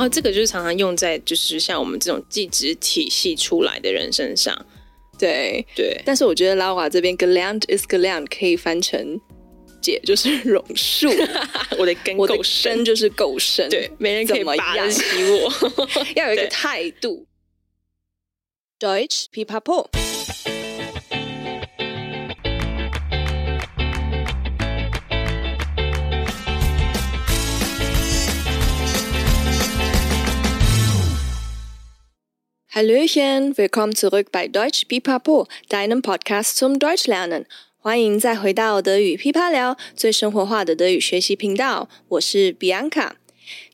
后这个就是常常用在就是像我们这种技职体系出来的人身上。对对，但是我觉得 Laura 这边 gelernt ist gelernt 可以翻成姐就是 榕树，我的根够深，根就是够深，对，没人可以拔得起我，要有一个态度。Deutsch Pipapo。Hallöchen, willkommen zurück bei Deutsch Pipapo, deinem Podcast zum Deutschlernen。欢迎再回到德语噼啪聊，最生活化的德语学习频道。我是 Bianca，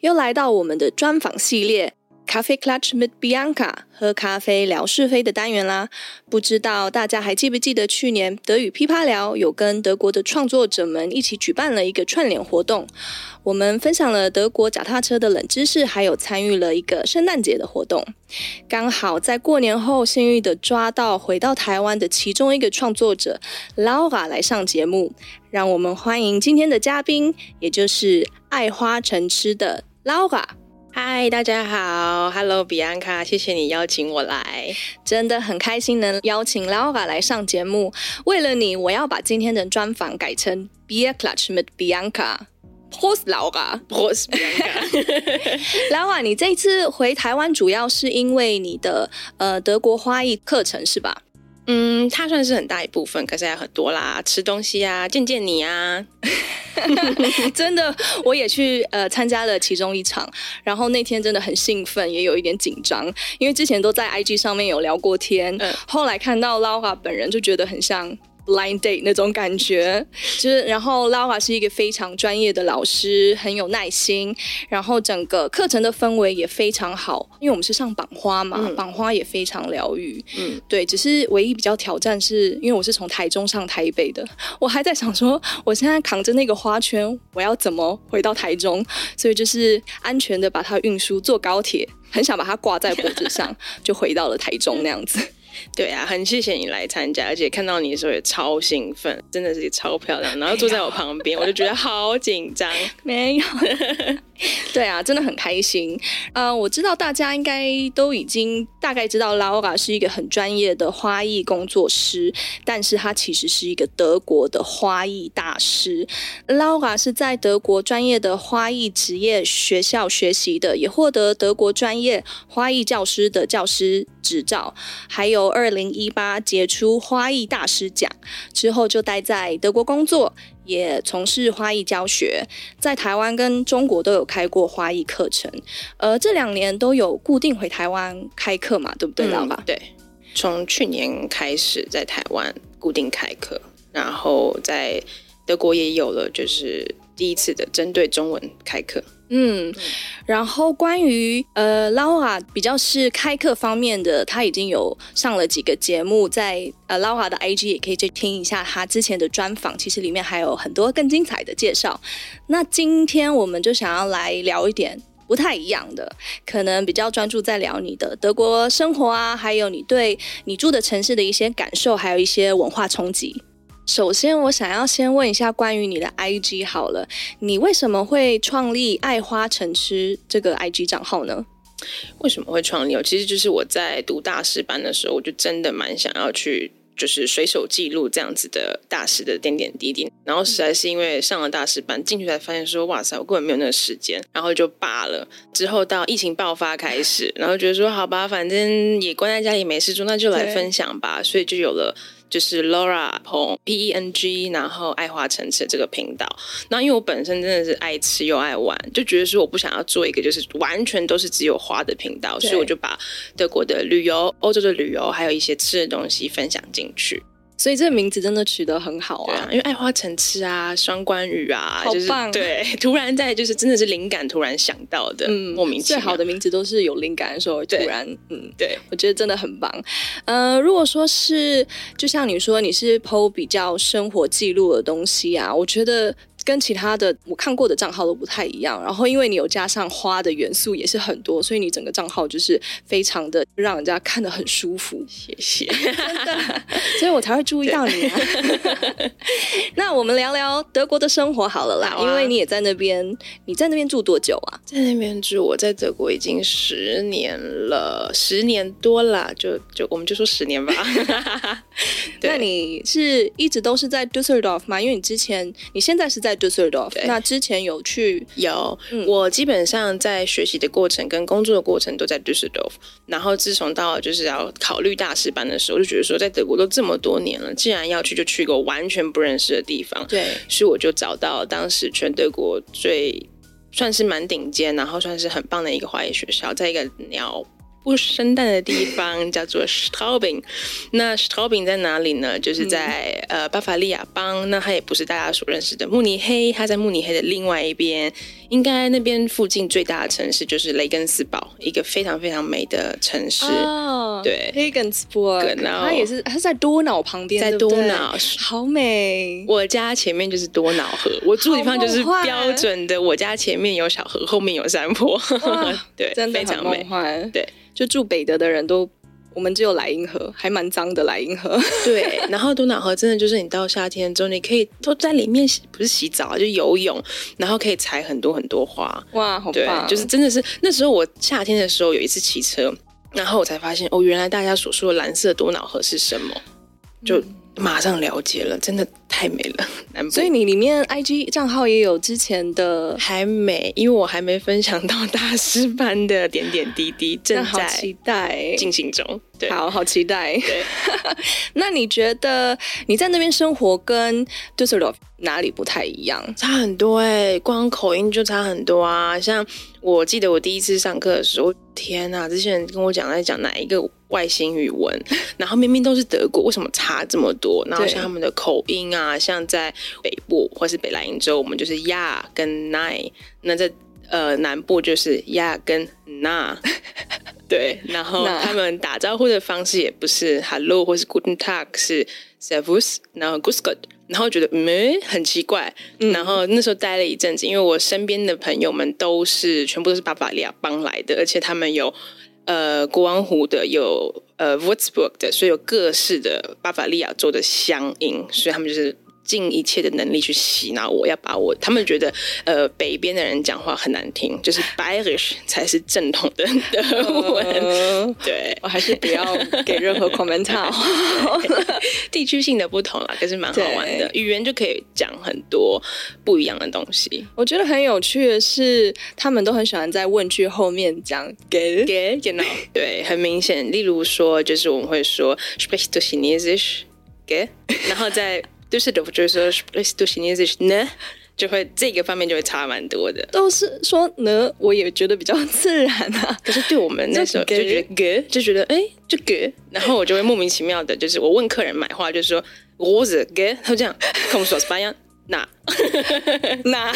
又来到我们的专访系列。咖啡 clutch mit Bianca，喝咖啡聊是非的单元啦。不知道大家还记不记得去年德语噼啪聊有跟德国的创作者们一起举办了一个串联活动，我们分享了德国脚踏车的冷知识，还有参与了一个圣诞节的活动。刚好在过年后幸运的抓到回到台湾的其中一个创作者 Laura 来上节目，让我们欢迎今天的嘉宾，也就是爱花成痴的 Laura。嗨，大家好，Hello Bianca，谢谢你邀请我来，真的很开心能邀请 Laura 来上节目。为了你，我要把今天的专访改成 mit Bianca，Prost Laura，Prost Bianca。Laura，你这一次回台湾主要是因为你的呃德国花艺课程是吧？嗯，它算是很大一部分，可是还有很多啦，吃东西啊，见见你啊，真的，我也去呃参加了其中一场，然后那天真的很兴奋，也有一点紧张，因为之前都在 IG 上面有聊过天，嗯，后来看到 Laura 本人就觉得很像。Blind date 那种感觉，就是然后 Laura 是一个非常专业的老师，很有耐心，然后整个课程的氛围也非常好，因为我们是上绑花嘛，绑、嗯、花也非常疗愈。嗯，对，只是唯一比较挑战是因为我是从台中上台北的，我还在想说，我现在扛着那个花圈，我要怎么回到台中？所以就是安全的把它运输，坐高铁，很想把它挂在脖子上，就回到了台中那样子。对啊，很谢谢你来参加，而且看到你的时候也超兴奋，真的是超漂亮。然后坐在我旁边，我就觉得好紧张。没有，对啊，真的很开心。呃，我知道大家应该都已经大概知道 Laura 是一个很专业的花艺工作师，但是她其实是一个德国的花艺大师。Laura 是在德国专业的花艺职业学校学习的，也获得德国专业花艺教师的教师执照，还有。二零一八杰出花艺大师奖之后，就待在德国工作，也从事花艺教学，在台湾跟中国都有开过花艺课程。呃，这两年都有固定回台湾开课嘛，对不对，老、嗯、对，从去年开始在台湾固定开课，然后在德国也有了，就是第一次的针对中文开课。嗯，然后关于呃 Laura 比较是开课方面的，他已经有上了几个节目，在呃 Laura 的 IG 也可以去听一下他之前的专访，其实里面还有很多更精彩的介绍。那今天我们就想要来聊一点不太一样的，可能比较专注在聊你的德国生活啊，还有你对你住的城市的一些感受，还有一些文化冲击。首先，我想要先问一下关于你的 IG 好了，你为什么会创立“爱花成痴”这个 IG 账号呢？为什么会创立？其实就是我在读大师班的时候，我就真的蛮想要去，就是随手记录这样子的大师的点点滴滴。然后实在是因为上了大师班，进去才发现说，哇塞，我根本没有那个时间，然后就罢了。之后到疫情爆发开始，然后觉得说，好吧，反正也关在家里没事做，那就来分享吧。所以就有了。就是 Laura Pong P E N G，然后爱花成痴这个频道。那因为我本身真的是爱吃又爱玩，就觉得说我不想要做一个就是完全都是只有花的频道，所以我就把德国的旅游、欧洲的旅游，还有一些吃的东西分享进去。所以这个名字真的取得很好啊，啊，因为爱花成痴啊，双关语啊，好棒！就是、对，突然在就是真的是灵感突然想到的，嗯，莫名其妙。最好的名字都是有灵感的时候突然，嗯，对，我觉得真的很棒。呃，如果说是就像你说你是 PO 比较生活记录的东西啊，我觉得跟其他的我看过的账号都不太一样。然后因为你有加上花的元素也是很多，所以你整个账号就是非常的让人家看得很舒服。谢谢，真的，所以我才会注意到你啊。那我们聊聊德国的生活好了啦，啊、因为你也在那边，你在那边住多久啊？在那边住，我在德国已经十年了，十年多了，就就我们就说十年吧。那你是一直都是在 Düsseldorf 吗？因为你之前，你现在是在 Düsseldorf，那之前有去？有，嗯、我基本上在学习的过程跟工作的过程都在 Düsseldorf。然后自从到就是要考虑大师班的时候，就觉得说在德国都这么多年了，既然要去，就去一个完全不认识的地方。对，所以我就找到当时全德国最算是蛮顶尖，然后算是很棒的一个华语学校，在一个鸟。不生蛋的地方叫做 Straubing，那 Straubing 在哪里呢？就是在、嗯、呃巴伐利亚邦，那它也不是大家所认识的慕尼黑，它在慕尼黑的另外一边，应该那边附近最大的城市就是雷根斯堡，一个非常非常美的城市。哦，对，Regensburg，它也是，它是在多瑙旁边，在多瑙，好美。我家前面就是多瑙河，我住的地方就是标准的，我家前面有小河，后面有山坡，对，真的非常美，对。就住北德的人都，我们只有莱茵河，还蛮脏的莱茵河。对，然后多瑙河真的就是你到夏天之后，你可以都在里面洗，不是洗澡啊，就游泳，然后可以采很多很多花。哇，好棒！对，就是真的是那时候我夏天的时候有一次骑车，然后我才发现哦，原来大家所说的蓝色多瑙河是什么，就。嗯马上了解了，真的太美了。所以你里面 IG 账号也有之前的还没，因为我还没分享到大师班的点点滴滴，正在期待进行中。对，好好期待。对，那你觉得你在那边生活跟 Düsseldorf 哪里不太一样？差很多哎、欸，光口音就差很多啊。像我记得我第一次上课的时候，天哪，这些人跟我讲在讲哪一个外星语文，然后明明都是德国，为什么差这么多？然后像他们的口音啊，像在北部或是北莱茵州，我们就是呀跟奈，那在呃南部就是呀跟那。对，然后他们打招呼的方式也不是 hello 或是 guten tag，是 servus，然后 Gott，然后觉得嗯很奇怪，嗯、然后那时候待了一阵子，因为我身边的朋友们都是全部都是巴伐利亚帮来的，而且他们有呃国王湖的，有呃 Würzburg 的，所以有各式的巴伐利亚州的乡音，所以他们就是。尽一切的能力去洗脑我，要把我他们觉得呃北边的人讲话很难听，就是 Bayerisch 才是正统的德文。呃、对，我还是不要给任何 commentar。地区性的不同啦，可是蛮好玩的，对语言就可以讲很多不一样的东西。我觉得很有趣的是，他们都很喜欢在问句后面讲给给 genau 对，很明显。例如说，就是我们会说 Sprichst du Chinesisch？给，然后在。就是的，就是说，Sprichst du Chinesisch 呢，就会这个方面就会差蛮多的。都是说呢，我也觉得比较自然啊。可是对我们那时候就觉得 g 就觉得哎，就 g 然后我就会莫名其妙的，就是我问客人买话，就是说 Rose g 他就这样，Kommst du aus Bayern？那那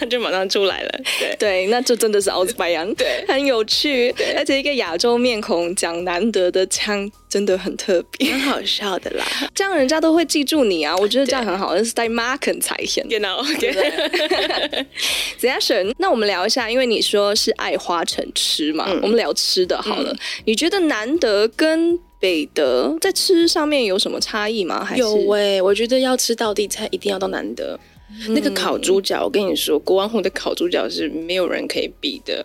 那就马上出来了，对。对，那就真的是奥斯白扬，对，很有趣，而且一个亚洲面孔讲难得的腔，真的很特别，很好笑的啦，这样人家都会记住你啊，我觉得这样很好，那是带 marken 才行，genau，对不对？子牙神，那我们聊一下，因为你说是爱花城吃嘛，嗯、我们聊吃的好了，嗯、你觉得难得跟北的在吃上面有什么差异吗？还是有喂、欸，我觉得要吃到地菜，一定要到难得。嗯、那个烤猪脚，我跟你说，国王湖的烤猪脚是没有人可以比的。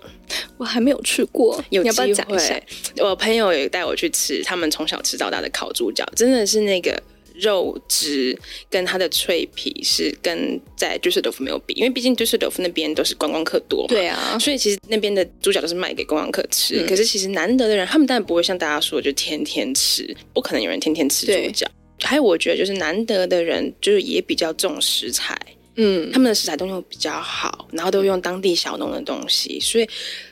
我还没有去过，有机会。我朋友也带我去吃，他们从小吃到大的烤猪脚，真的是那个。肉质跟它的脆皮是跟在杜塞尔多夫没有比，因为毕竟杜塞尔多夫那边都是观光客多嘛，对啊，所以其实那边的猪脚都是卖给观光客吃。嗯、可是其实难得的人，他们当然不会像大家说就天天吃，不可能有人天天吃猪脚。还有我觉得就是难得的人，就是也比较重食材，嗯，他们的食材都用比较好，然后都用当地小农的东西，所以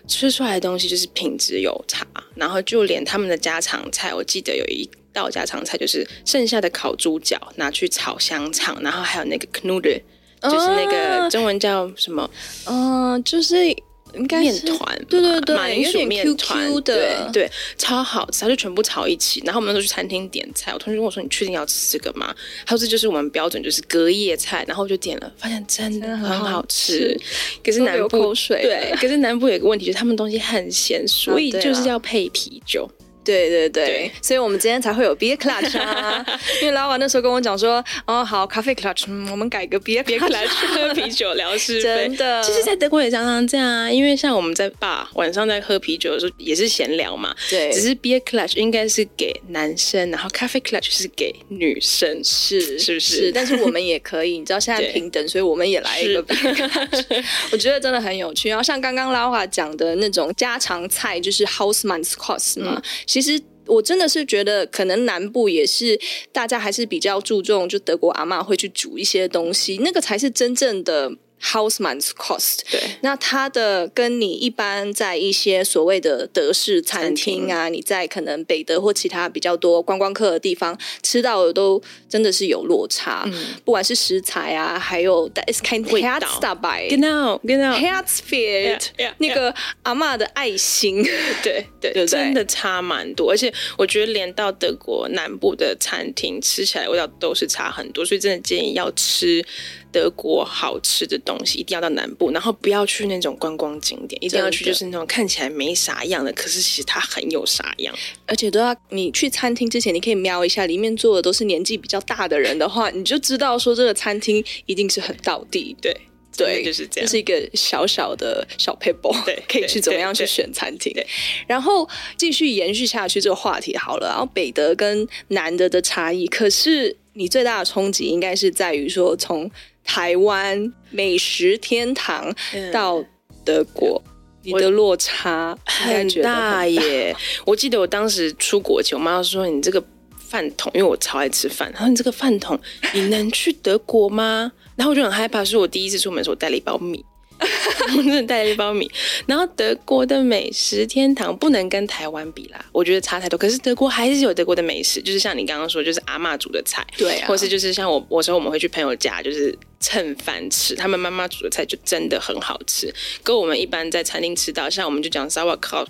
吃出来的东西就是品质有差。然后就连他们的家常菜，我记得有一。道家常菜就是剩下的烤猪脚拿去炒香肠，然后还有那个 Knödel，就是那个中文叫什么？嗯、呃，就是应该面团，对对对，马铃薯面团的，对，超好吃，它就全部炒一起。然后我们都去餐厅点菜，我同学跟我说：“你确定要吃这个吗？”他说：“这就是我们标准，就是隔夜菜。”然后我就点了，发现真的很好吃。可是南部口水，对，可是南部有一个问题，就是他们东西很咸，所以就是要配啤酒。对对对，对，所以我们今天才会有 beer clutch 啊，因为老板那时候跟我讲说，哦好，咖啡 clutch，嗯，我们改个 beer clutch，喝 啤酒聊是真的。其实，在德国也常常这样啊，因为像我们在 bar 晚上在喝啤酒的时候，也是闲聊嘛。对，只是 beer clutch 应该是给男生，然后咖啡 clutch 是给女生，是是不是？是，但是我们也可以，你知道现在平等，所以我们也来一个 beer clutch。我觉得真的很有趣。然后像刚刚 Laura 讲的那种家常菜，就是 Hausmannskost 嘛，嗯、其实。我真的是觉得，可能南部也是大家还是比较注重，就德国阿嬷会去煮一些东西，那个才是真正的。Hausmannskost，对，那它的跟你一般在一些所谓的德式餐厅啊，你在可能北德或其他比较多观光客的地方吃到的都真的是有落差，嗯、不管是食材啊，还有 es kein Herz dabei，genau genau Herz fehlt，那个阿嬷的爱心，对 对，对，真的差蛮多，而且我觉得连到德国南部的餐厅吃起来味道都是差很多，所以真的建议要吃。德国好吃的东西一定要到南部，然后不要去那种观光景点，一定要去就是那种看起来没啥样的，可是其实它很有啥样。而且都要你去餐厅之前，你可以瞄一下里面坐的都是年纪比较大的人的话，你就知道说这个餐厅一定是很到地。对对，就是这样，这是一个小小的小 paper，，对，可以去怎么样去选餐厅。对，然后继续延续下去这个话题好了，然后北德跟南德的差异，可是你最大的冲击应该是在于说从。台湾美食天堂到德国，嗯、你的落差很大耶！我记得我当时出国前，我妈说：“你这个饭桶，因为我超爱吃饭，她说你这个饭桶，你能去德国吗？” 然后我就很害怕，是我第一次出门的时候，我带了一包米。我真的带了一包米，然后德国的美食天堂不能跟台湾比啦，我觉得差太多。可是德国还是有德国的美食，就是像你刚刚说，就是阿嬷煮的菜，对啊，或是就是像我，我说我们会去朋友家，就是蹭饭吃，他们妈妈煮的菜就真的很好吃，跟我们一般在餐厅吃到，像我们就讲 Sauerkraut，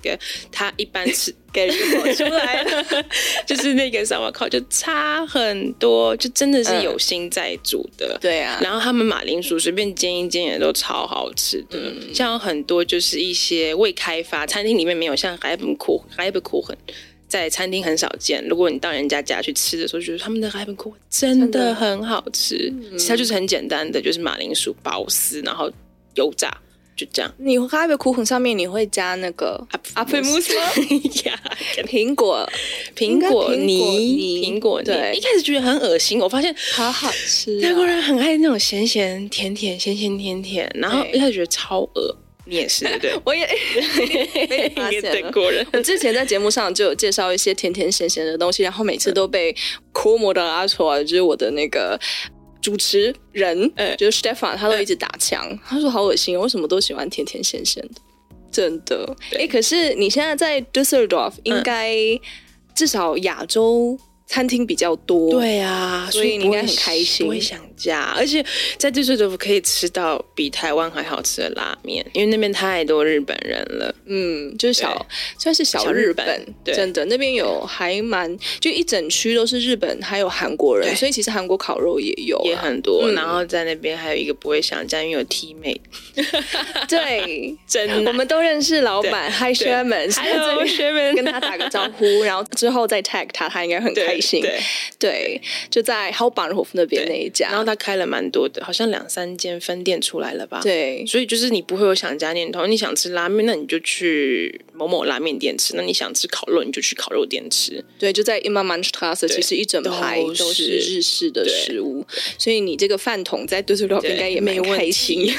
他一般吃。给人跑出来了，就是那个烧烤就差很多，就真的是有心在煮的。嗯、对啊，然后他们马铃薯随便煎一煎也都超好吃的。嗯、像很多就是一些未开发餐厅里面没有，像 Reibekuchen，Reibekuchen 在餐厅很少见。如果你到人家家去吃的时候，觉得他们的 Reibekuchen 真的很好吃。嗯、其实它就是很简单的，就是马铃薯薄丝，然后油炸。就这样，你咖啡苦很上面你会加那个阿菲慕斯呀，苹果苹果泥苹果泥，对，一开始觉得很恶心，我发现好好吃。泰国人很爱那种咸咸甜甜咸咸甜甜，然后一开始觉得超恶。你也是对，我也也德国人。我 之前在节目上就有介绍一些甜甜咸咸的东西，然后每次都被科摩的拉出来，就是我的那个。主持人，就是 Stefan，他都一直打枪，欸、他说好恶心，为什么都喜欢甜甜咸咸的？真的，哎、欸，可是你现在在 Düsseldorf，应该至少亚洲。餐厅比较多，对啊，所以你应该很开心，我也想家。而且在杜塞尔多夫可以吃到比台湾还好吃的拉面，因为那边太多日本人了。嗯，就是小算是小日本，真的那边有还蛮就一整区都是日本，还有韩国人，所以其实韩国烤肉也有也很多。然后在那边还有一个不会想家，因为有 teammate。对，真的，我们都认识老板，Hi Sherman，Hello Sherman，跟他打个招呼，然后之后再 tag 他，他应该很开心。对。对，就在 Hauptbahnhof 那边那一家，然后他开了蛮多的，好像两三间分店出来了吧？对，所以就是你不会有想家念头，你想吃拉面，那你就去某某拉面店吃；那你想吃烤肉，你就去烤肉店吃。对，就在 Immermannstraße，其实一整排都是日式的食物，所以你这个饭桶在 Düsseldorf 应该也没问题，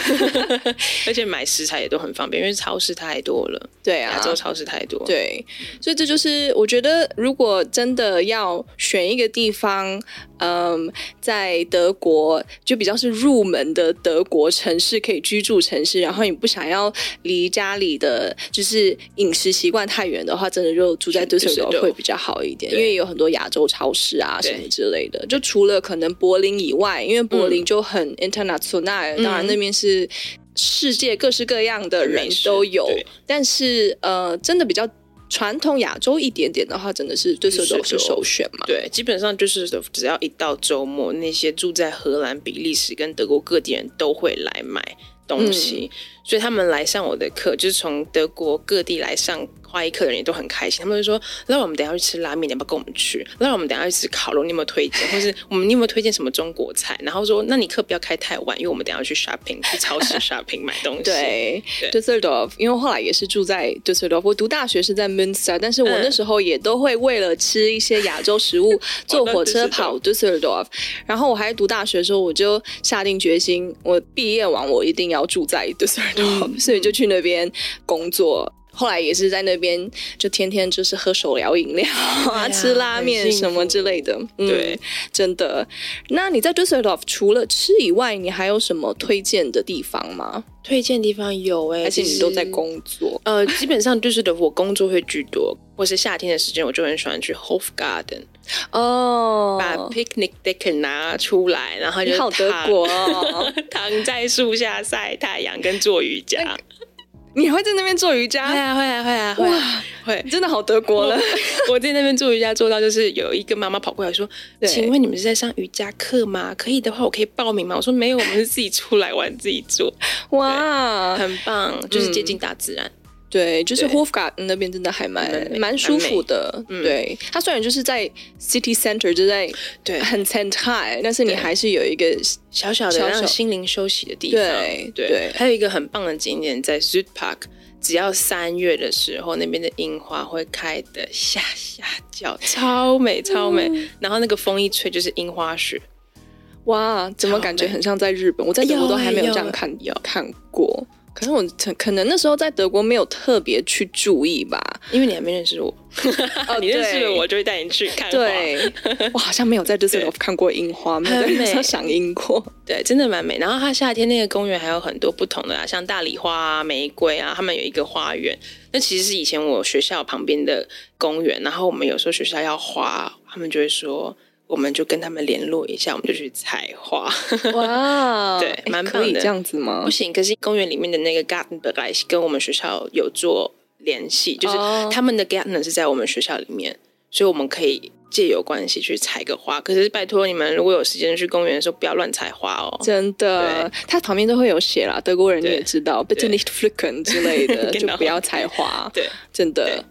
而且买食材也都很方便，因为超市太多了。对啊，亚洲超市太多。对，所以这就是我觉得，如果真的要。选一个地方，嗯，在德国就比较是入门的德国城市，可以居住城市。然后你不想要离家里的就是饮食习惯太远的话，真的就住在杜塞尔多夫会比较好一点，因为有很多亚洲超市啊什么之类的。就除了可能柏林以外，因为柏林就很 international，当然那边是世界各式各样的人都有，但是呃，真的比较传统亚洲一点点的话，真的是杜塞尔多夫是首选嘛？对，基本上就是只要一到周末，那些住在荷兰、比利时跟德国各地人都会来买东西，嗯、所以他们来上我的课，就是从德国各地来上。花艺课的人也都很开心，他们就说：“那我们等下去吃拉面，你要不要跟我们去？那我们等下去吃烤肉，你有没有推荐？或是我们你有没有推荐什么中国菜？”然后说：“那你课不要开太晚，因为我们等下去 shopping，去超市 shopping 买东西。”对，Düsseldorf，因为后来也是住在 Düsseldorf，我读大学是在 Münster，但是我那时候也都会为了吃一些亚洲食物，坐火车跑 Düsseldorf。然后我还读大学的时候，我就下定决心，我毕业完我一定要住在 Düsseldorf，所以就去那边工作。后来也是在那边，就天天就是喝手摇饮料啊，吃拉面什么之类的。对，真的。那你在 Düsseldorf 除了吃以外，你还有什么推荐的地方吗？推荐地方有哎、欸，而且你都在工作。呃，基本上 Düsseldorf 我工作会居多，或是夏天的时间，我就很喜欢去 Hofgarten 哦，把 picnic deck 拿出来，然后就好德国哦，躺在树下晒太阳跟做瑜伽。你会在那边做瑜伽？会啊，会啊，会啊，会啊，会！真的好德国了。我 在那边做瑜伽做到，就是有一个妈妈跑过来说：“请问你们是在上瑜伽课吗？可以的话，我可以报名吗？”我说：“没有，我们是自己出来玩，自己做。”哇，很棒，就是接近大自然。对，就是 Hofgarten 那边真的还蛮蛮舒服的。对，它虽然就是在 city center，就在对很 central，但是你还是有一个小小的让心灵休息的地方。对对，还有一个很棒的景点在 Südpark，只要三月的时候，那边的樱花会开的下下叫，超美超美。然后那个风一吹，就是樱花雪。哇，怎么感觉很像在日本？我在德国都还没有这样看有看过。可是我可能那时候在德国没有特别去注意吧，因为你还没认识我。哦，你认识了我就会带你去看。对，我好像没有在这里看过樱花，没有在赏樱过。对，真的蛮美。然后它夏天那个公园还有很多不同的啊，像大丽花啊、玫瑰啊，他们有一个花园。那其实是以前我学校旁边的公园。然后我们有时候学校要花，他们就会说。我们就跟他们联络一下，我们就去采花。哇，对，蛮棒的。可以这样子吗？不行，可是公园里面的那个 garden bereich 跟我们学校有做联系，就是他们的 garden 是在我们学校里面，所以我们可以借由关系去采个花。可是拜托你们，如果有时间去公园的时候，不要乱采花哦。真的，它旁边都会有写啦，德国人你也知道，Bitte nicht pflücken 之类的，就不要采花。对，真的。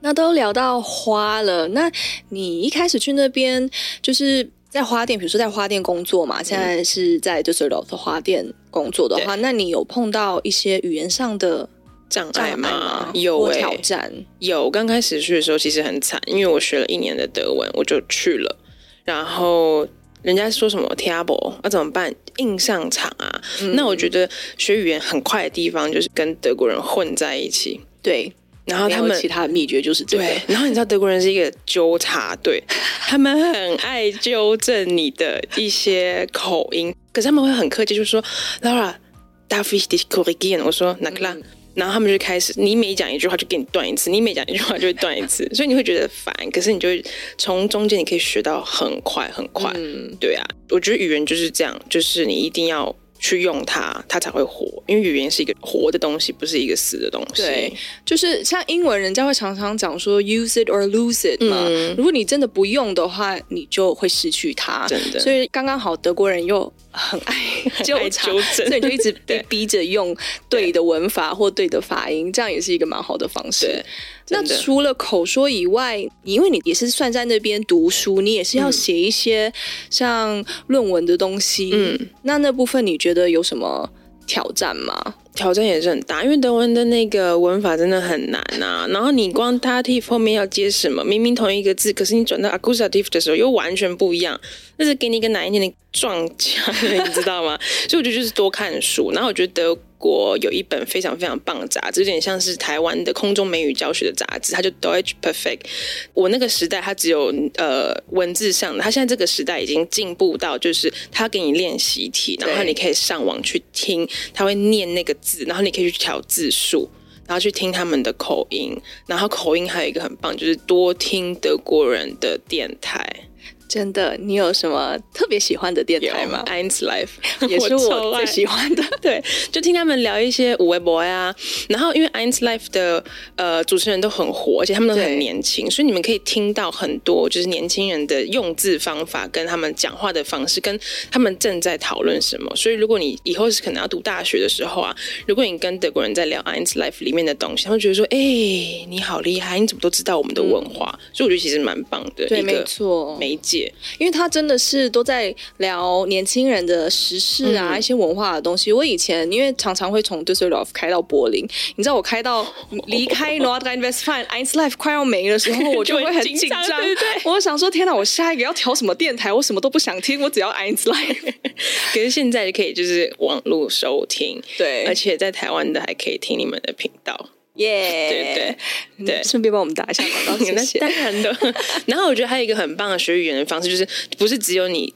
那都聊到花了，那你一开始去那边就是在花店，比如说在花店工作嘛，现在是在就是 Düsseldorf 的花店工作的话，那你有碰到一些语言上的障碍吗？有、欸、挑战？有，刚开始去的时候其实很惨，因为我学了一年的德文，我就去了，然后人家说什么 Theater 那怎么办？硬上场啊、嗯！那我觉得学语言很快的地方就是跟德国人混在一起，对。然后他们其他的秘诀就是这个。对，然后你知道德国人是一个纠察队，他们很爱纠正你的一些口音，可是他们会很客气，就是说 Laura，darf ich dich korrigieren？我说那个啦，然后他们就开始，你每讲一句话就给你断一次，你每讲一句话就会断一次，所以你会觉得烦，可是你就会从中间你可以学到很快很快。嗯，对啊，我觉得语言就是这样，就是你一定要。去用它，它才会活。因为语言是一个活的东西，不是一个死的东西。对，就是像英文，人家会常常讲说 “use it or lose it” 嘛。嗯。如果你真的不用的话，你就会失去它。真的。所以刚刚好，德国人又很爱 纠正，所以你就一直被 逼着用对的文法或对的发音，这样也是一个蛮好的方式。那除了口说以外，因为你也是算在那边读书，你也是要写一些像论文的东西。嗯，那那部分你觉得有什么挑战吗？挑战也是很大，因为德文的那个文法真的很难啊。然后你光 dative 后面要接什么？明明同一个字，可是你转到 accusative 的时候又完全不一样。那是给你一个难一点的撞墙，你知道吗？所以我觉得就是多看书。然后我觉得。国有一本非常非常棒的杂志，有点像是台湾的空中美语教学的杂志，它就 Deutsch Perfect。我那个时代它只有呃文字上的，它现在这个时代已经进步到就是它给你练习题，然后你可以上网去听，它会念那个字，然后你可以去调字数，然后去听他们的口音，然后口音还有一个很棒，就是多听德国人的电台。真的，你有什么特别喜欢的电台吗？Eins Life 也是我最喜欢的。对，就听他们聊一些五位博呀。然后因为 Eins Life 的呃主持人都很火，而且他们都很年轻，所以你们可以听到很多就是年轻人的用字方法，跟他们讲话的方式，跟他们正在讨论什么。所以如果你以后是可能要读大学的时候啊，如果你跟德国人在聊 Eins Life 里面的东西，他们觉得说：“哎、欸，你好厉害，你怎么都知道我们的文化？”嗯、所以我觉得其实蛮棒的，对，没错，媒介。因为他真的是都在聊年轻人的时事啊，嗯、一些文化的东西。我以前因为常常会从 Düsseldorf 开到柏林，你知道我开到离开 Nordrhein-Westfalen Eins Live 快要没的时候，我就会很紧张，对对。我想说，天哪，我下一个要调什么电台？我什么都不想听，我只要 Eins Live。可是现在就可以就是网络收听，对，而且在台湾的还可以听你们的频道。耶，对对对，顺便帮我们打一下广告，谢谢。当然的。然后我觉得还有一个很棒的学语言的方式，就是不是只有你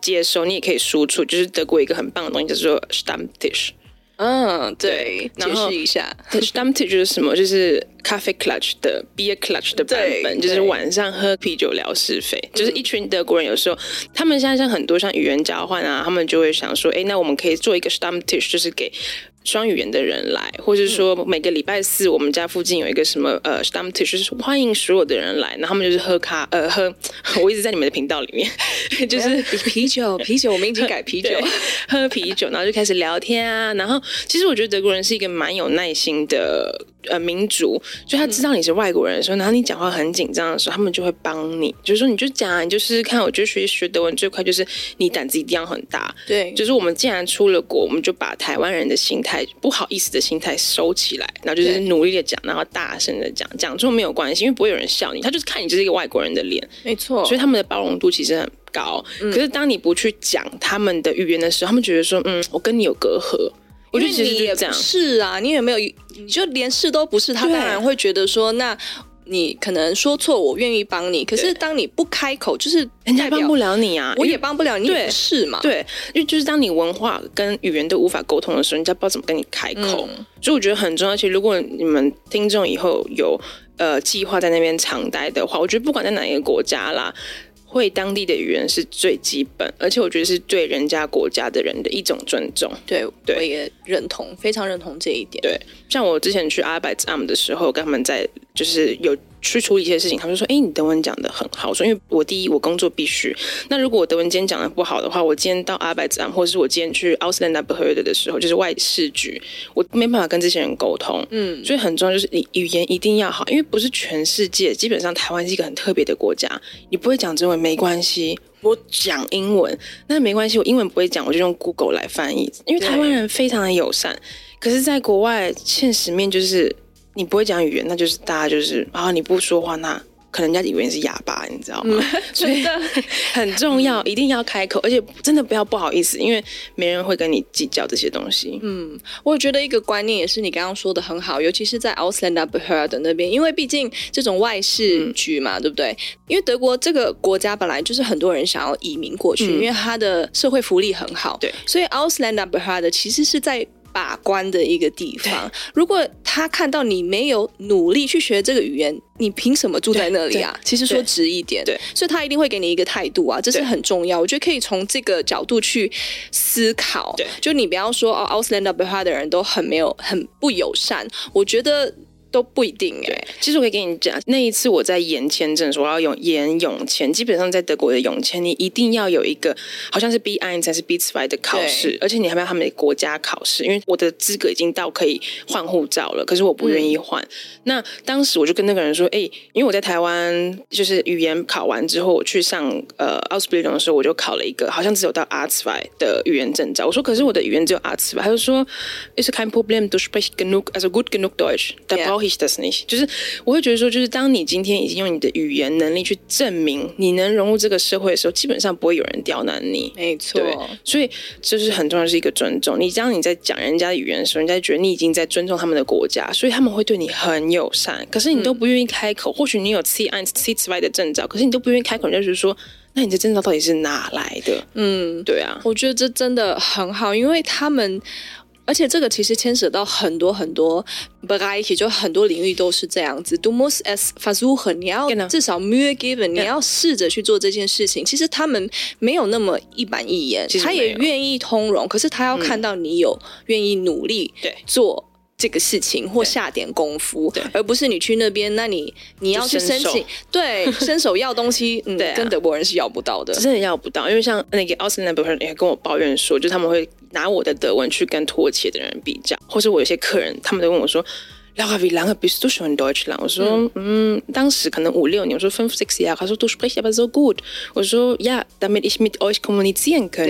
接收，你也可以输出。就是德国一个很棒的东西叫做 Stammtisch。嗯，对。解释一下，Stammtisch 就是什么？就是 Kaffeeklatsch 的 Beer Klatsch 的版本，就是晚上喝啤酒聊是非。就是一群德国人，有时候他们现在像很多像语言交换啊，他们就会想说，哎，那我们可以做一个 Stammtisch，就是给。双语言的人来，或是说每个礼拜四我们家附近有一个什么呃 Stammtisch，就是欢迎所有的人来，然后他们就是喝咖呃喝，我一直在你们的频道里面，就是啤酒 啤酒，我们已经改啤酒，喝啤酒，然后就开始聊天啊，然后其实我觉得德国人是一个蛮有耐心的。呃，民族就他知道你是外国人的时候，然后你讲话很紧张的时候，他们就会帮你，就是说你就讲，你就是看，我觉得学学德文最快就是你胆子一定要很大，对，就是我们既然出了国，我们就把台湾人的心态不好意思的心态收起来，然后就是努力的讲，然后大声的讲，讲错没有关系，因为不会有人笑你，他就是看你就是一个外国人的脸，没错，所以他们的包容度其实很高。嗯，可是当你不去讲他们的语言的时候，他们觉得说，嗯，我跟你有隔阂。我觉得其实也这样，是啊，你有没有？你就连试都不是，他当然会觉得说，那你可能说错，我愿意帮你。可是当你不开口，就是人家帮不了你啊，我也帮不了你，也是嘛？对，因为就是当你文化跟语言都无法沟通的时候，人家不知道怎么跟你开口。所以我觉得很重要。其实如果你们听众以后有呃计划在那边长待的话，我觉得不管在哪一个国家啦。会当地的语言是最基本，而且我觉得是对人家国家的人的一种尊重。对，对，我也认同，非常认同这一点。对，像我之前去 Arbeitsamt 的时候，跟他们在就是有。去处理一些事情，他们就说：“哎、欸，你德文讲的很好。”我说：“因为我第一，我工作必须。那如果我德文今天讲的不好的话，我今天到 Arbeitsamt 或者是我今天去 Ausländerbehörde 的时候，就是外事局，我没办法跟这些人沟通。嗯，所以很重要就是你语言一定要好，因为不是全世界，基本上台湾是一个很特别的国家。你不会讲中文没关系，我讲英文那没关系，我英文不会讲，我就用 Google 来翻译。因为台湾人非常的友善，可是在国外现实面就是。”你不会讲语言，那就是大家就是啊，你不说话，那可能人家以为你是哑巴，你知道吗？嗯、所以 很重要，一定要开口，而且真的不要不好意思，因为没人会跟你计较这些东西。嗯，我觉得一个观念也是你刚刚说的很好，尤其是在 Ausländerbehörde 那边，因为毕竟这种外事局嘛，嗯、对不对？因为德国这个国家本来就是很多人想要移民过去，嗯、因为它的社会福利很好，对，所以 Ausländerbehörde 其实是在。把关的一个地方，如果他看到你没有努力去学这个语言，你凭什么住在那里啊？其实说直一点，对，所以他一定会给你一个态度啊，这是很重要。我觉得可以从这个角度去思考，对，就你不要说哦，Ausländerbehörde 的人都很没有、很不友善，我觉得。都不一定哎、欸，其实我可以跟你讲，那一次我在延签证的时候，我要用延永签。基本上在德国的永签，你一定要有一个好像是 B1 才是 B2 的考试，而且你还要他们的国家考试。因为我的资格已经到可以换护照了，可是我不愿意换。嗯、那当时我就跟那个人说：“哎、欸，因为我在台湾就是语言考完之后，我去上呃 Ausbildung 的时候，我就考了一个好像只有到 A2 的语言证照。我说可是我的语言只有 A2，他就说：Ist kein Problem, du sprichst genug, also gut genug Deutsch. Ich das nicht。就是我会觉得说，就是当你今天已经用你的语言能力去证明你能融入这个社会的时候，基本上不会有人刁难你。没错，所以就是很重要的是一个尊重。你当你在讲人家的语言的时候，人家觉得你已经在尊重他们的国家，所以他们会对你很友善。可是你都不愿意开口，嗯、或许你有 C1、C2 的证照，可是你都不愿意开口，就是说，那你的证照到底是哪来的？嗯，对啊，我觉得这真的很好，因为他们。而且这个其实牵扯到很多很多 Bereich，就很多领域都是这样子。Du musst es versuchen，你要至少 Mühe geben，你要试着去做这件事情。其实他们没有那么一板一眼，他也愿意通融，可是他要看到你有愿意努力做这个事情或下点功夫，而不是你去那边，那你你要去申请，对，伸手要东西，嗯，对，跟德国人是要不到的，真的要不到。因为像那个奥斯兰伯人也跟我抱怨说，就他们会。拿我的德文去跟土耳其的人比较，或者我有些客人，他们都问我说：“Laura, wie lange bist du schon in Deutschland？” 我说：“嗯，嗯当时可能五六年。”我说：“fünf, sechs Jahre。”他说：“Du sprichst aber so gut。”我说：“Ja, damit ich mit euch kommunizieren kann.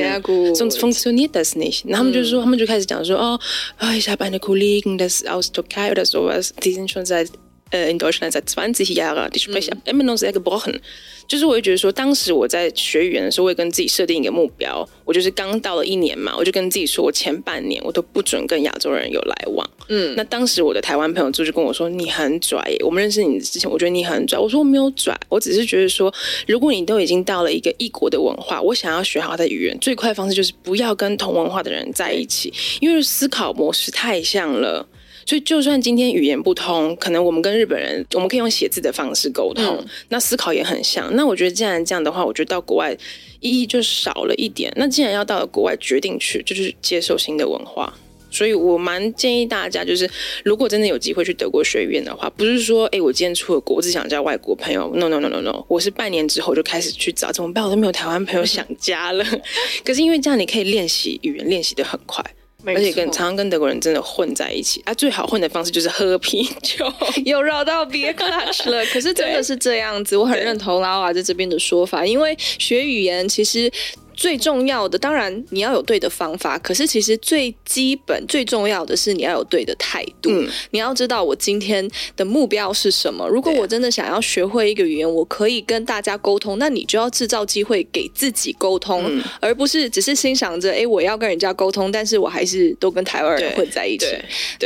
Sonst funktioniert das nicht。”然后他们就说，他们就开始讲说：“哦，ich habe eine Kollegin, das aus Türkei oder sowas. Die sind schon seit äh in Deutschland seit zwanzig Jahren. Die sprechen immer noch sehr gebrochen。”就是我会觉得说，当时我在学语言的时候，我会跟自己设定一个目标，我就是刚到了一年嘛，我就跟自己说，我前半年我都不准跟亚洲人有来往。嗯，那当时我的台湾朋友就就跟我说，你很拽耶，我们认识你之前，我觉得你很拽。我说我没有拽，我只是觉得说，如果你都已经到了一个异国的文化，我想要学好的语言，最快的方式就是不要跟同文化的人在一起，因为思考模式太像了。所以，就算今天语言不通，可能我们跟日本人，我们可以用写字的方式沟通，嗯、那思考也很像。那我觉得，既然这样的话，我觉得到国外意义就少了一点。那既然要到了国外，决定去，就是接受新的文化。所以我蛮建议大家，就是如果真的有机会去德国学语言的话，不是说，哎，我今天出了国，我只想交外国朋友。No No No No No，我是半年之后就开始去找，怎么办？我都没有台湾朋友想家了。可是因为这样，你可以练习语言，练习的很快。而且跟常常跟德国人真的混在一起啊，最好混的方式就是喝啤酒。又绕到 Beer clutch 了，可是真的是这样子，我很认同 Laura 在这边的说法，因为学语言其实。最重要的，当然你要有对的方法，可是其实最基本、最重要的是你要有对的态度。嗯，你要知道我今天的目标是什么。如果我真的想要学会一个语言，我可以跟大家沟通，那你就要制造机会给自己沟通，嗯，而不是只是心想着，哎，我要跟人家沟通，但是我还是都跟台湾人混在一起，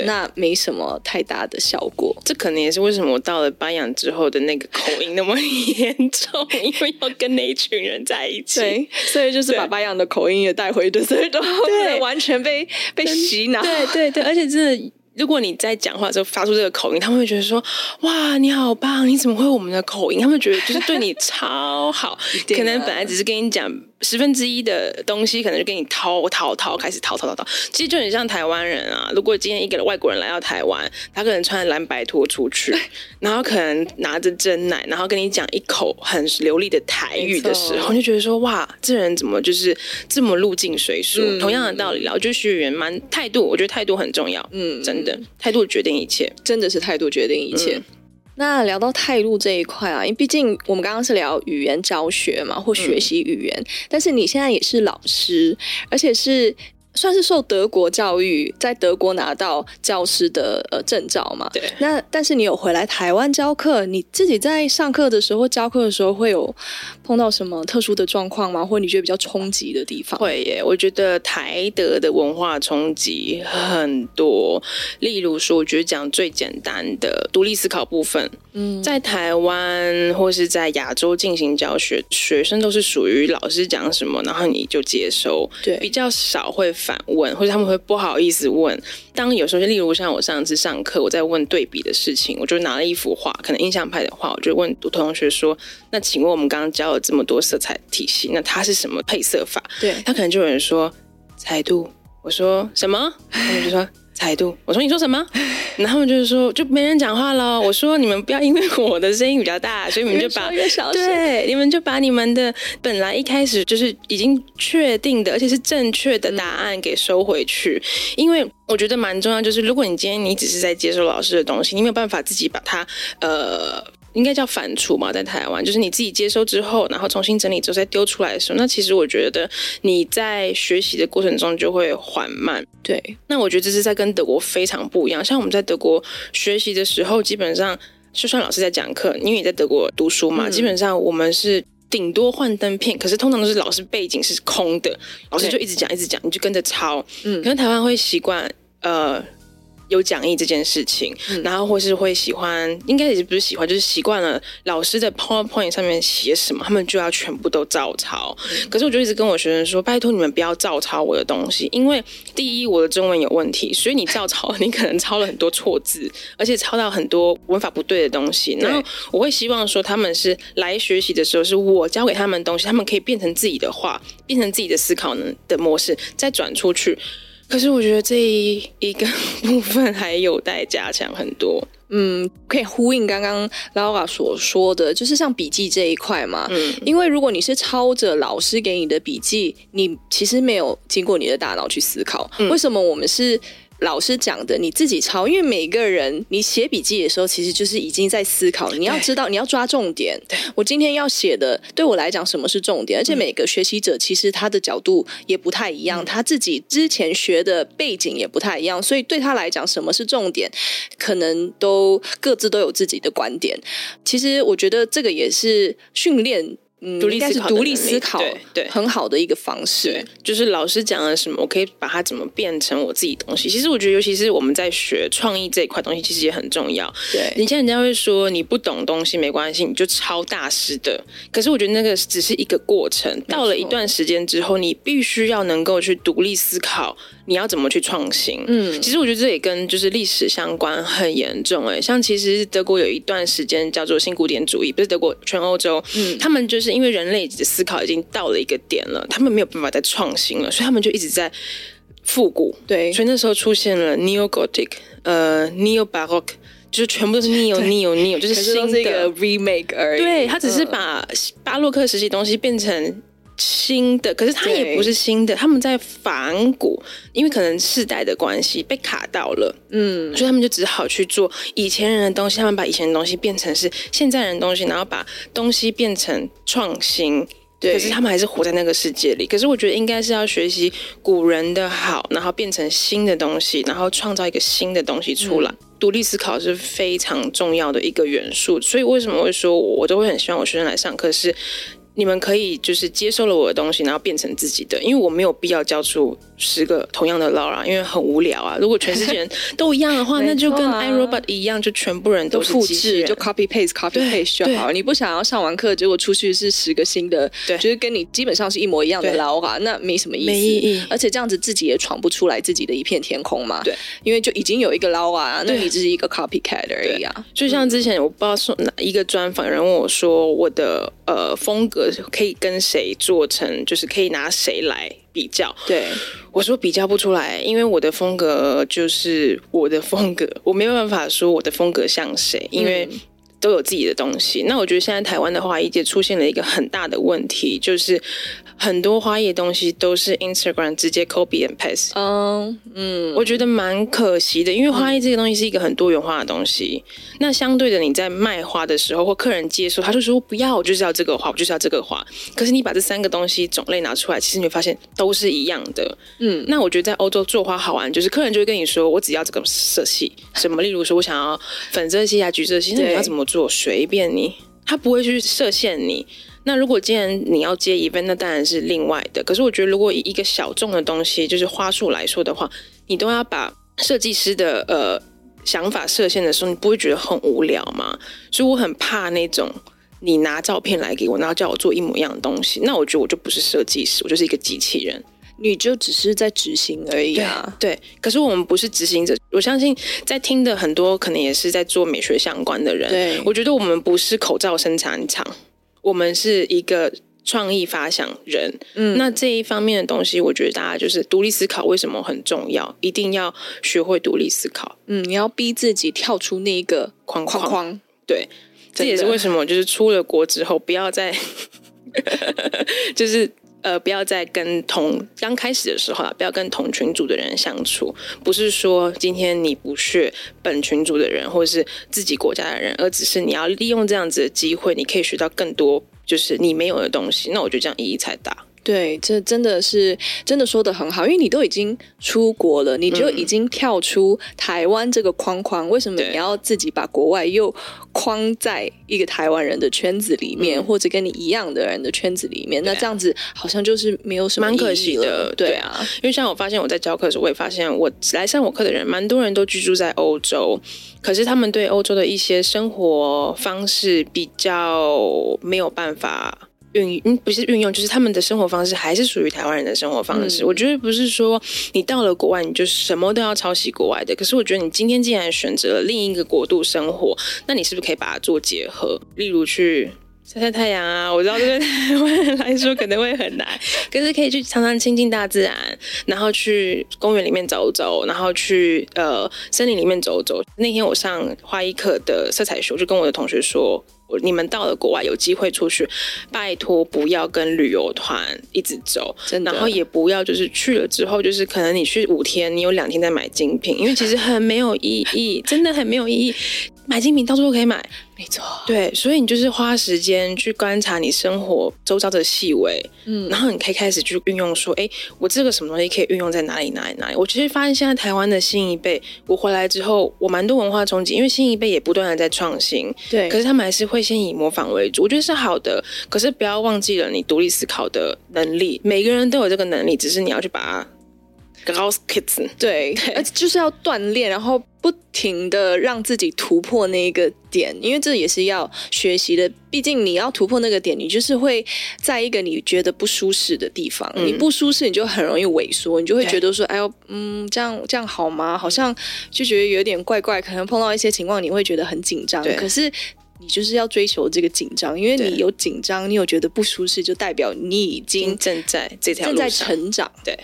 那没什么太大的效果。这可能也是为什么我到了巴阳之后的那个口音那么严重，因为要跟那一群人在一起，对，所以就。就是把巴扬的口音也带回对，所以都对，完全被被洗脑。对对对，而且真的，如果你在讲话的时候发出这个口音，他们会觉得说：“哇，你好棒！你怎么会有我们的口音？”他们觉得就是对你超好。可能本来只是跟你讲。十分之一的东西可能就给你掏掏掏，开始掏掏掏掏。其实就很像台湾人啊。如果今天一个外国人来到台湾，他可能穿蓝白拖出去，然后可能拿着真奶，然后跟你讲一口很流利的台语的时候，你就觉得说哇，这人怎么就是这么入境随俗？嗯、同样的道理啦，我觉得学语言蛮态度，我觉得态度很重要。嗯，真的，态度决定一切，真的是态度决定一切。嗯那聊到态度这一块啊，因为毕竟我们刚刚是聊语言教学嘛，或学习语言，嗯，但是你现在也是老师，而且是。算是受德国教育，在德国拿到教师的呃证照嘛？对。那但是你有回来台湾教课，你自己在上课的时候、教课的时候，会有碰到什么特殊的状况吗？或者你觉得比较冲击的地方？会耶，我觉得台德的文化冲击很多。例如说，我觉得讲最简单的独立思考部分，嗯，在台湾或是在亚洲进行教学，学生都是属于老师讲什么，然后你就接收，对，比较少会。反问，或者他们会不好意思问。当有时候，例如像我上次上课，我在问对比的事情，我就拿了一幅画，可能印象派的画，我就问同学说：“那请问我们刚刚教了这么多色彩体系，那它是什么配色法？”对，他可能就有人说彩度，我说什么？他们就说。态度，我说你说什么？然后就是说就没人讲话了。我说你们不要因为我的声音比较大，所以你们就 把对，你们就把你们的本来一开始就是已经确定的，而且是正确的答案给收回去。因为我觉得蛮重要，就是如果你今天你只是在接受老师的东西，你没有办法自己把它呃。应该叫反刍嘛，在台湾就是你自己接收之后，然后重新整理之后再丢出来的时候，那其实我觉得你在学习的过程中就会缓慢。对，那我觉得这是在跟德国非常不一样。像我们在德国学习的时候，基本上就算老师在讲课，因为你在德国读书嘛，嗯、基本上我们是顶多换灯片，可是通常都是老师背景是空的，老师就一直讲一直讲，你就跟着抄。嗯，可能台湾会习惯呃。有讲义这件事情，嗯、然后或是会喜欢，应该也是不是喜欢，就是习惯了老师的 PowerPoint 上面写什么，他们就要全部都照抄。嗯、可是我就一直跟我学生说，拜托你们不要照抄我的东西，因为第一我的中文有问题，所以你照抄你可能抄了很多错字，而且抄到很多文法不对的东西。然后我会希望说他们是来学习的时候，是我教给他们东西，他们可以变成自己的话，变成自己的思考能的模式，再转出去。可是我觉得这一一个部分还有待加强很多。嗯，可以呼应刚刚 Laura 所说的，就是像笔记这一块嘛。嗯，因为如果你是抄着老师给你的笔记，你其实没有经过你的大脑去思考，嗯，为什么我们是。老师讲的，你自己抄，因为每个人你写笔记的时候，其实就是已经在思考。你要知道，你要抓重点。我今天要写的，对我来讲，什么是重点？而且每个学习者其实他的角度也不太一样，嗯、他自己之前学的背景也不太一样，所以对他来讲，什么是重点，可能都各自都有自己的观点。其实我觉得这个也是训练。嗯，独立思考，独立思考，对对，很好的一个方式。就是老师讲了什么，我可以把它怎么变成我自己东西。其实我觉得，尤其是我们在学创意这一块东西，其实也很重要。对，以前人家会说你不懂东西没关系，你就抄大师的。可是我觉得那个只是一个过程，到了一段时间之后，你必须要能够去独立思考。你要怎么去创新？嗯，其实我觉得这也跟就是历史相关很严重哎、欸。像其实德国有一段时间叫做新古典主义，不是德国，全欧洲，嗯，他们就是因为人类的思考已经到了一个点了，他们没有办法再创新了，所以他们就一直在复古。对，所以那时候出现了 Neo Gothic，呃，Neo Baroque，就是全部都是 Neo Neo Neo，就是新的 remake 而已。对，他只是把巴洛克时期东西变成。新的，可是它也不是新的，他们在仿古，因为可能世代的关系被卡到了，嗯，所以他们就只好去做以前人的东西，他们把以前的东西变成是现在人的东西，然后把东西变成创新，对，可是他们还是活在那个世界里。可是我觉得应该是要学习古人的好，然后变成新的东西，然后创造一个新的东西出来。嗯，独立思考是非常重要的一个元素，所以为什么会说我都会很希望我学生来上课是。你们可以就是接受了我的东西，然后变成自己的，因为我没有必要交出十个同样的 Laura，因为很无聊啊。如果全世界人都一样的话，那就跟 iRobot 一样，就全部人都是复制，就 copy paste copy paste 就好。你不想要上完课，结果出去是十个新的，对，就是跟你基本上是一模一样的 Laura，那没什么意思，没意义。而且这样子自己也闯不出来自己的一片天空嘛。对，因为就已经有一个 Laura，那你只是一个 copycat 而已啊。就像之前我不知道说哪一个专访人问我说，我的呃风格。可以跟谁做成，就是可以拿谁来比较。对，我说比较不出来，因为我的风格就是我的风格，我没有办法说我的风格像谁，因为都有自己的东西。那我觉得现在台湾的花艺界出现了一个很大的问题，就是。很多花艺的东西都是 Instagram 直接 copy and paste。嗯嗯，我觉得蛮可惜的，因为花艺这个东西是一个很多元化的东西。那相对的，你在卖花的时候或客人接受，他就说不要，我就是要这个花，我就是要这个花。可是你把这三个东西种类拿出来，其实你会发现都是一样的。嗯，那我觉得在欧洲做花好玩，就是客人就会跟你说，我只要这个色系，什么，例如说我想要粉色系啊、橘色系，那你要怎么做？随便你，他不会去设限你。那如果既然你要接 event，那当然是另外的。可是我觉得，如果以一个小众的东西，就是花束来说的话，你都要把设计师的呃想法设限的时候，你不会觉得很无聊吗？所以我很怕那种你拿照片来给我，然后叫我做一模一样的东西。那我觉得我就不是设计师，我就是一个机器人，你就只是在执行而已啊。对。对，可是我们不是执行者。我相信在听的很多可能也是在做美学相关的人。对，我觉得我们不是口罩生产厂。我们是一个创意发想人，嗯，那这一方面的东西，我觉得大家就是独立思考为什么很重要，一定要学会独立思考。嗯，你要逼自己跳出那一个框框，框框。对，这也是为什么就是出了国之后，不要再，就是呃，不要再跟同刚开始的时候啊，不要跟同群组的人相处。不是说今天你不是本群组的人，或者是自己国家的人，而只是你要利用这样子的机会，你可以学到更多，就是你没有的东西。那我觉得这样意义才大。对，这真的是真的说的很好，因为你都已经出国了，你就已经跳出台湾这个框框，嗯、为什么你要自己把国外又框在一个台湾人的圈子里面，嗯、或者跟你一样的人的圈子里面？那这样子好像就是没有什么，蛮可惜的。对啊，因为像我发现我在教课的时候，我也发现我来上我课的人，蛮多人都居住在欧洲，可是他们对欧洲的一些生活方式比较没有办法。运嗯，不是运用，就是他们的生活方式还是属于台湾人的生活方式。嗯、我觉得不是说你到了国外你就什么都要抄袭国外的。可是我觉得你今天既然选择了另一个国度生活，那你是不是可以把它做结合？例如去晒晒太阳啊，我知道这对台湾人来说可能会很难，可是可以去常常亲近大自然，然后去公园里面走走，然后去呃森林里面走走。那天我上花艺课的色彩学，就跟我的同学说。你们到了国外有机会出去，拜托不要跟旅游团一直走，真的，然后也不要就是去了之后，就是可能你去五天，你有两天在买精品，因为其实很没有意义，真的很没有意义。买精品到处都可以买，没错，对，所以你就是花时间去观察你生活周遭的细微，嗯，然后你可以开始去运用说，哎，我这个什么东西可以运用在哪里哪里哪里？我其实发现现在台湾的新一辈，我回来之后，我蛮多文化冲击，因为新一辈也不断的在创新，对，可是他们还是会先以模仿为主，我觉得是好的，可是不要忘记了你独立思考的能力，每个人都有这个能力，只是你要去把它。对，而且就是要锻炼，然后不停的让自己突破那个点，因为这也是要学习的。毕竟你要突破那个点，你就是会在一个你觉得不舒适的地方，嗯、你不舒适，你就很容易萎缩，你就会觉得说，哎呦，嗯，这样这样好吗？好像就觉得有点怪怪，可能碰到一些情况，你会觉得很紧张。可是你就是要追求这个紧张，因为你有紧张，你有觉得不舒适，就代表你已经正在这条路正在成长。对。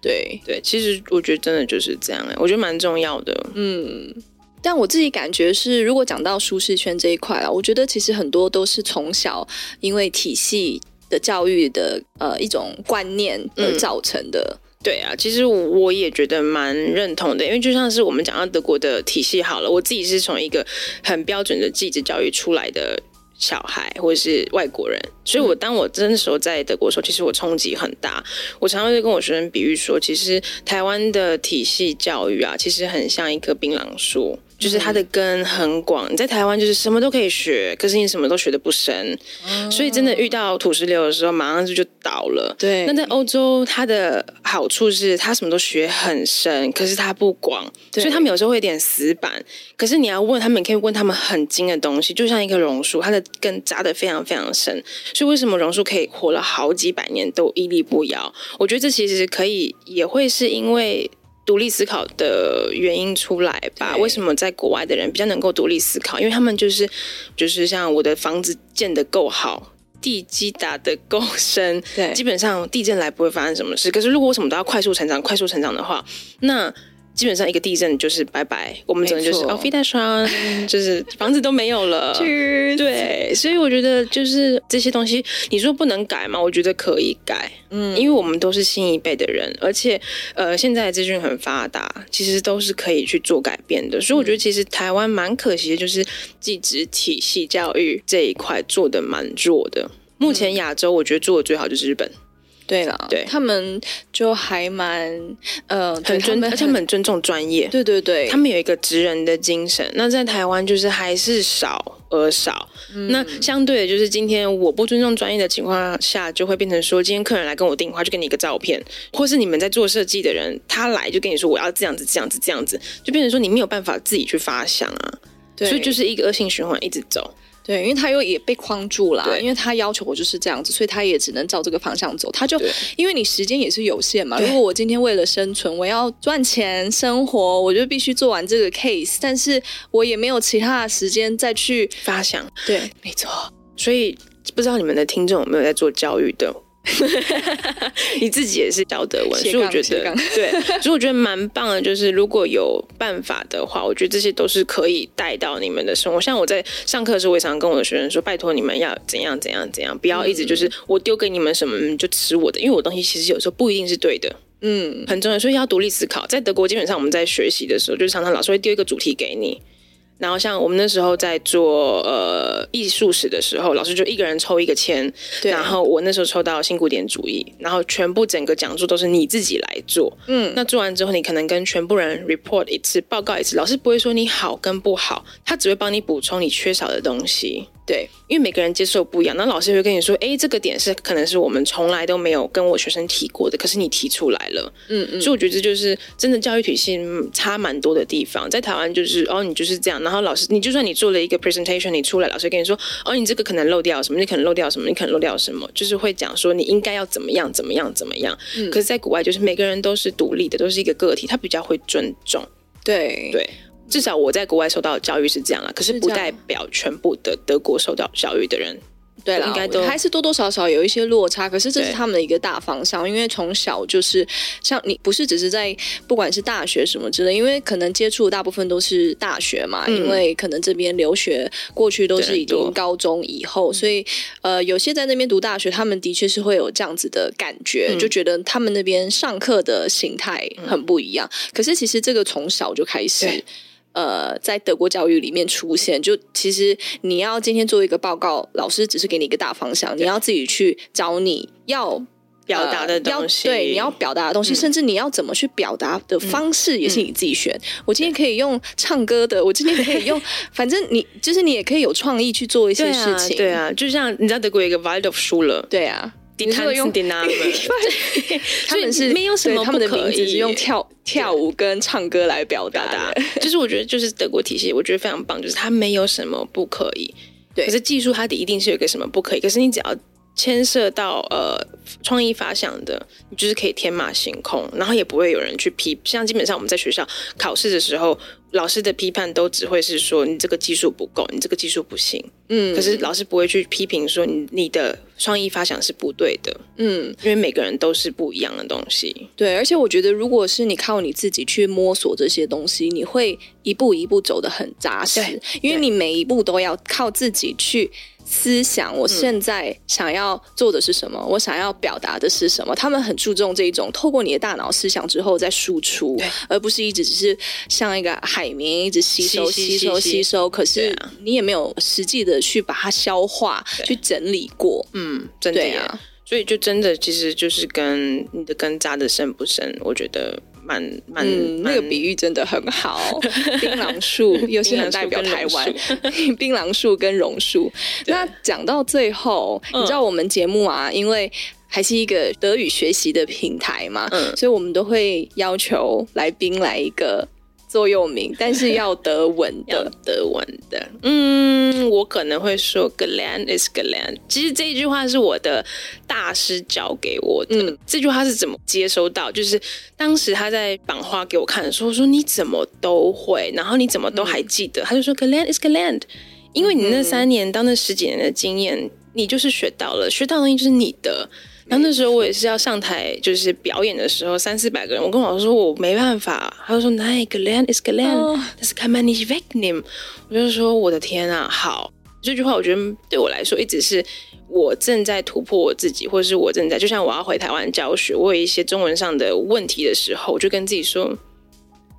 对对，其实我觉得真的就是这样哎，我觉得蛮重要的。嗯，但我自己感觉是，如果讲到舒适圈这一块啊，我觉得其实很多都是从小因为体系的教育的呃一种观念而造成的。嗯，对啊，其实我也觉得蛮认同的，因为就像是我们讲到德国的体系好了，我自己是从一个很标准的技职教育出来的。小孩或者是外国人，所以我当我真的时候在德国的时候，其实我冲击很大。我常常就跟我学生比喻说，其实台湾的体系教育啊，其实很像一棵槟榔树。就是它的根很广，你在台湾就是什么都可以学，可是你什么都学的不深，哦、所以真的遇到土石流的时候，马上就就倒了。对，那在欧洲，它的好处是它什么都学很深，可是它不广，所以他们有时候会有点死板。可是你要问他们，可以问他们很精的东西，就像一棵榕树，它的根扎的非常非常深。所以为什么榕树可以活了好几百年都屹立不摇？我觉得这其实可以，也会是因为。独立思考的原因出来吧？为什么在国外的人比较能够独立思考？因为他们就是就是像我的房子建得够好，地基打得够深，对，基本上地震来不会发生什么事。可是如果我什么都要快速成长、快速成长的话，那。基本上一个地震就是拜拜，我们只能就是哦，飞弹霜，就是房子都没有了。对，所以我觉得就是这些东西，你说不能改吗？我觉得可以改，嗯，因为我们都是新一辈的人，而且呃，现在资讯很发达，其实都是可以去做改变的。所以我觉得其实台湾蛮可惜的，就是技职体系教育这一块做的蛮弱的。目前亚洲我觉得做的最好就是日本。对了，对，他们就还蛮呃很尊，而且很尊重专业。对对对，他们有一个职人的精神。那在台湾就是还是少而少。嗯、那相对的，就是今天我不尊重专业的情况下，就会变成说，今天客人来跟我订花，就给你一个照片，或是你们在做设计的人，他来就跟你说我要这样子、这样子、这样子，就变成说你没有办法自己去发想啊。对，所以就是一个恶性循环，一直走。对，因为他又也被框住了，对因为他要求我就是这样子，所以他也只能照这个方向走。他就因为你时间也是有限嘛，如果我今天为了生存，我要赚钱生活，我就必须做完这个 case，但是我也没有其他的时间再去发想。对，没错。所以不知道你们的听众有没有在做教育的？你自己也是教德文，杠所以我觉得对，所以我觉得蛮棒的。就是如果有办法的话，我觉得这些都是可以带到你们的生活。像我在上课的时候，我也常跟我的学生说：“拜托你们要怎样怎样怎样，不要一直就是我丢给你们什么你就吃我的，因为我东西其实有时候不一定是对的。”嗯，很重要，所以要独立思考。在德国，基本上我们在学习的时候，就是常常老师会丢一个主题给你。然后像我们那时候在做呃艺术史的时候，老师就一个人抽一个签，对。然后我那时候抽到新古典主义，然后全部整个讲座都是你自己来做。嗯。那做完之后，你可能跟全部人 report 一次，报告一次，老师不会说你好跟不好，他只会帮你补充你缺少的东西。对，因为每个人接受不一样，那老师会跟你说，哎，这个点是可能是我们从来都没有跟我学生提过的，可是你提出来了，嗯嗯，所以我觉得这就是真的教育体系差蛮多的地方。在台湾就是哦，你就是这样，然后老师，你就算你做了一个 presentation，你出来，老师跟你说，哦，你这个可能漏掉什么，你可能漏掉什么，你可能漏掉什么，就是会讲说你应该要怎么样，怎么样，怎么样。嗯，可是，在国外就是每个人都是独立的，都是一个个体，他比较会尊重。对对。至少我在国外受到的教育是这样啊，可是不代表全部的德国受到教育的人，对啦，应该都还是多多少少有一些落差。可是这是他们的一个大方向，因为从小就是像你，不是只是在不管是大学什么之类，因为可能接触的大部分都是大学嘛，嗯、因为可能这边留学过去都是已经高中以后，所以呃，有些在那边读大学，他们的确是会有这样子的感觉，嗯、就觉得他们那边上课的形态很不一样。嗯、可是其实这个从小就开始。呃，在德国教育里面出现，就其实你要今天做一个报告，老师只是给你一个大方向，你要自己去找你要表达的东西，呃、对，你要表达的东西，嗯、甚至你要怎么去表达的方式也是你自己选。嗯、我今天可以用唱歌的，我今天可以用，反正你就是你也可以有创意去做一些事情，对啊，对啊，就像你知道德国有一个 Waldorfschule，对啊。你说用 他们是没有什么，他们的名字是用跳跳舞跟唱歌来表达的。就是我觉得，就是德国体系，我觉得非常棒，就是它没有什么不可以。对，可是技术它的一定是有一个什么不可以。可是你只要牵涉到呃创意发想的，你就是可以天马行空，然后也不会有人去批。像基本上我们在学校考试的时候。老师的批判都只会是说你这个技术不够，你这个技术不行。嗯，可是老师不会去批评说你你的创意发想是不对的。嗯，因为每个人都是不一样的东西。对，而且我觉得，如果是你靠你自己去摸索这些东西，你会一步一步走得很扎实。因为你每一步都要靠自己去。思想，我现在想要做的是什么？嗯、我想要表达的是什么？他们很注重这一种透过你的大脑思想之后再输出，而不是一直只是像一个海绵一直吸收、吸收、吸收。可是你也没有实际的去把它消化、去整理过。嗯，真的呀。所以就真的其实就是跟你的根扎的深不深，我觉得。蛮蛮，嗯、那个比喻真的很好。槟榔树 又是很代表台湾，槟榔树跟榕树。那讲到最后，嗯、你知道我们节目啊，因为还是一个德语学习的平台嘛，嗯、所以我们都会要求来宾来一个。座右铭，但是要德文的，德文的。嗯，我可能会说 “Gelernt ist gelernt”。其实这一句话是我的大师教给我的。嗯，这句话是怎么接收到？就是当时他在绑花给我看的时候，说你怎么都会，然后你怎么都还记得？嗯，他就说 “Gelernt ist gelernt”，因为你那三年到那十几年的经验，你就是学到了，学到的东西就是你的。然后那时候我也是要上台，就是表演的时候，三四百个人，我跟老师说我没办法，他就说 Nein, gelernt ist gelernt，但是 kann man nicht wegnehmen。我就说我的天啊，好，这句话我觉得对我来说一直是我正在突破我自己，或者是我正在，就像我要回台湾教学，我有一些中文上的问题的时候，我就跟自己说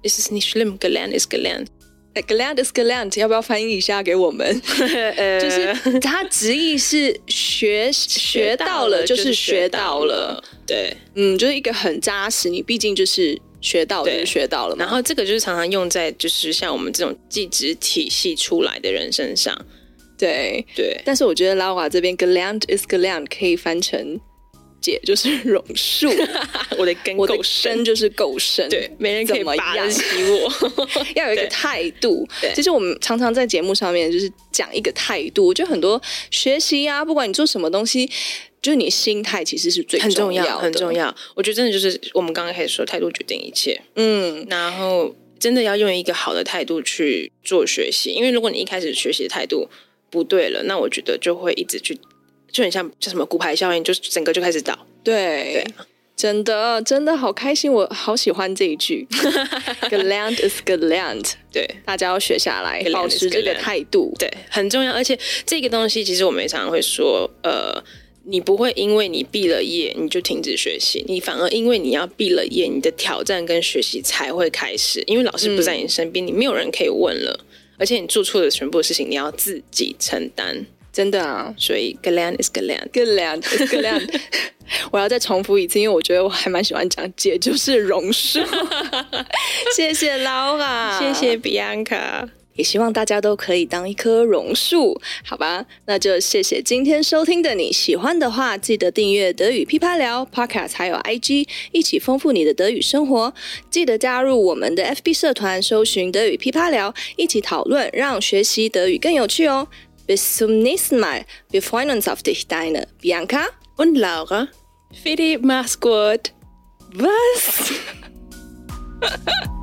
：“This ist nicht schlimm, gelernt ist gelernt。Gelernt ist gelernt，要不要翻译一下给我们？就是 它直译是学学到了，就是学到了。对，嗯，就是一个很扎实。你毕竟就是学到了，就是学到了嘛。然后这个就是常常用在就是像我们这种技职体系出来的人身上。对对，但是我觉得 Laura 这边 Gelernt ist gelernt 可以翻成。姐 就是榕树，我的根够深，就是够深。对，没人可以拔得起我。要有一个态度。对，其实我们常常在节目上面就是讲一个态度。我觉得很多学习啊，不管你做什么东西，就是你心态其实是最重要的，很重要。我觉得真的就是我们刚刚开始说，态度决定一切。嗯，然后真的要用一个好的态度去做学习，因为如果你一开始学习的态度不对了，那我觉得就会一直去。就很像叫什么骨牌效应，就整个就开始倒。对，对真的真的好开心，我好喜欢这一句。Gelernt ist gelernt，对，大家要学下来，保持这个态度，对，很重要。而且这个东西，其实我们也常常会说，呃，你不会因为你毕了业你就停止学习，你反而因为你要毕了业，你的挑战跟学习才会开始，因为老师不在你身边，嗯、你没有人可以问了。而且你做错的全部的事情，你要自己承担。真的啊，所以 gelernt ist gelernt，gelernt ist gelernt。我要再重复一次，因为我觉得我还蛮喜欢讲“姐就是榕树”。谢谢 Laura，谢谢 Bianca，也希望大家都可以当一棵榕树，好吧？那就谢谢今天收听的你，喜欢的话记得订阅德语噼啪聊 Podcast，还有 IG，一起丰富你的德语生活。记得加入我们的 FB 社团，搜寻德语噼啪聊，一起讨论，让学习德语更有趣哦。Bis zum nächsten Mal. Wir freuen uns auf dich, deine Bianca und Laura. Philipp, mach's gut. Was?